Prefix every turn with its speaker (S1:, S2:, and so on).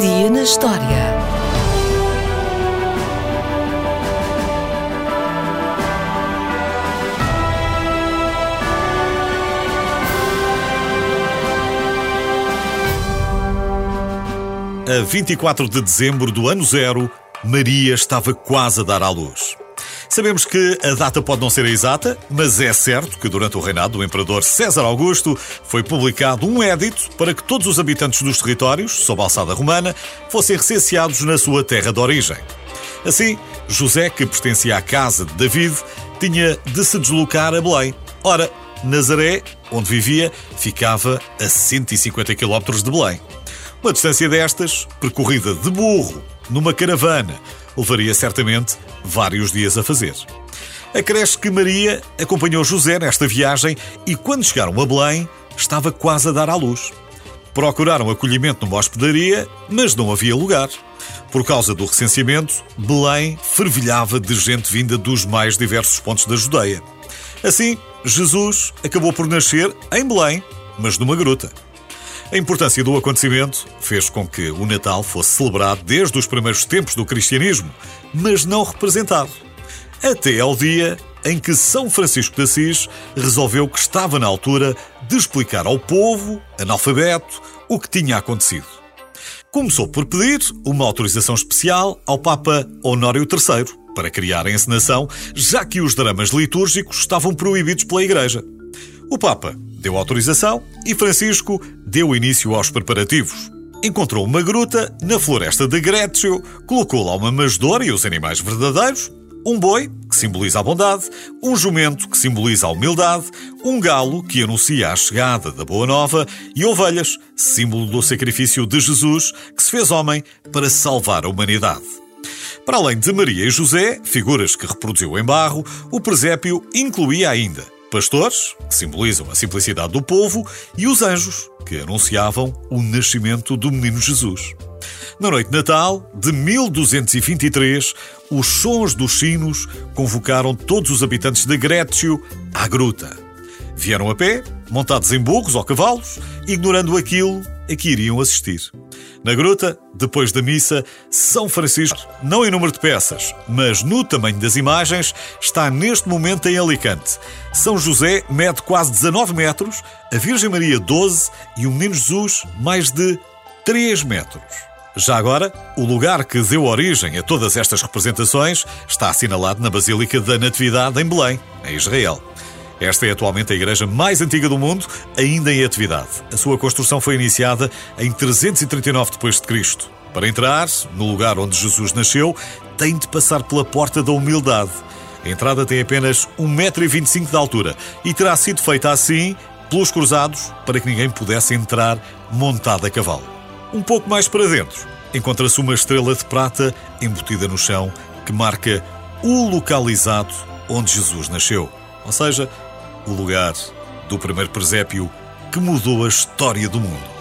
S1: Dia na história.
S2: A 24 de dezembro do ano zero, Maria estava quase a dar à luz. Sabemos que a data pode não ser exata, mas é certo que durante o reinado do imperador César Augusto foi publicado um édito para que todos os habitantes dos territórios, sob a alçada romana, fossem recenseados na sua terra de origem. Assim, José, que pertencia à casa de David, tinha de se deslocar a Belém. Ora, Nazaré, onde vivia, ficava a 150 km de Belém. Uma distância destas, percorrida de burro, numa caravana, levaria certamente vários dias a fazer. Acresce que Maria acompanhou José nesta viagem e, quando chegaram a Belém, estava quase a dar à luz. Procuraram acolhimento numa hospedaria, mas não havia lugar. Por causa do recenseamento, Belém fervilhava de gente vinda dos mais diversos pontos da Judeia. Assim, Jesus acabou por nascer em Belém, mas numa gruta. A importância do acontecimento fez com que o Natal fosse celebrado desde os primeiros tempos do cristianismo, mas não representado. Até ao dia em que São Francisco de Assis resolveu que estava na altura de explicar ao povo, analfabeto, o que tinha acontecido. Começou por pedir uma autorização especial ao Papa Honório III para criar a encenação, já que os dramas litúrgicos estavam proibidos pela Igreja. O Papa deu autorização e Francisco deu início aos preparativos. Encontrou uma gruta na floresta de Grécio, colocou lá uma masdora e os animais verdadeiros, um boi, que simboliza a bondade, um jumento, que simboliza a humildade, um galo, que anuncia a chegada da Boa Nova, e ovelhas, símbolo do sacrifício de Jesus, que se fez homem para salvar a humanidade. Para além de Maria e José, figuras que reproduziu em barro, o presépio incluía ainda pastores, que simbolizam a simplicidade do povo, e os anjos, que anunciavam o nascimento do menino Jesus. Na noite de Natal de 1223, os sons dos sinos convocaram todos os habitantes de Grécio à gruta. Vieram a pé, montados em burros ou cavalos, ignorando aquilo a que iriam assistir. Na gruta, depois da missa, São Francisco, não em número de peças, mas no tamanho das imagens, está neste momento em Alicante. São José mede quase 19 metros, a Virgem Maria 12 e o Menino Jesus mais de 3 metros. Já agora, o lugar que deu origem a todas estas representações está assinalado na Basílica da Natividade em Belém, em Israel. Esta é atualmente a igreja mais antiga do mundo, ainda em atividade. A sua construção foi iniciada em 339 d.C. Para entrar no lugar onde Jesus nasceu, tem de passar pela Porta da Humildade. A entrada tem apenas 1,25m de altura e terá sido feita assim pelos cruzados para que ninguém pudesse entrar montado a cavalo. Um pouco mais para dentro, encontra-se uma estrela de prata embutida no chão que marca o localizado onde Jesus nasceu. Ou seja, o lugar do primeiro presépio que mudou a história do mundo.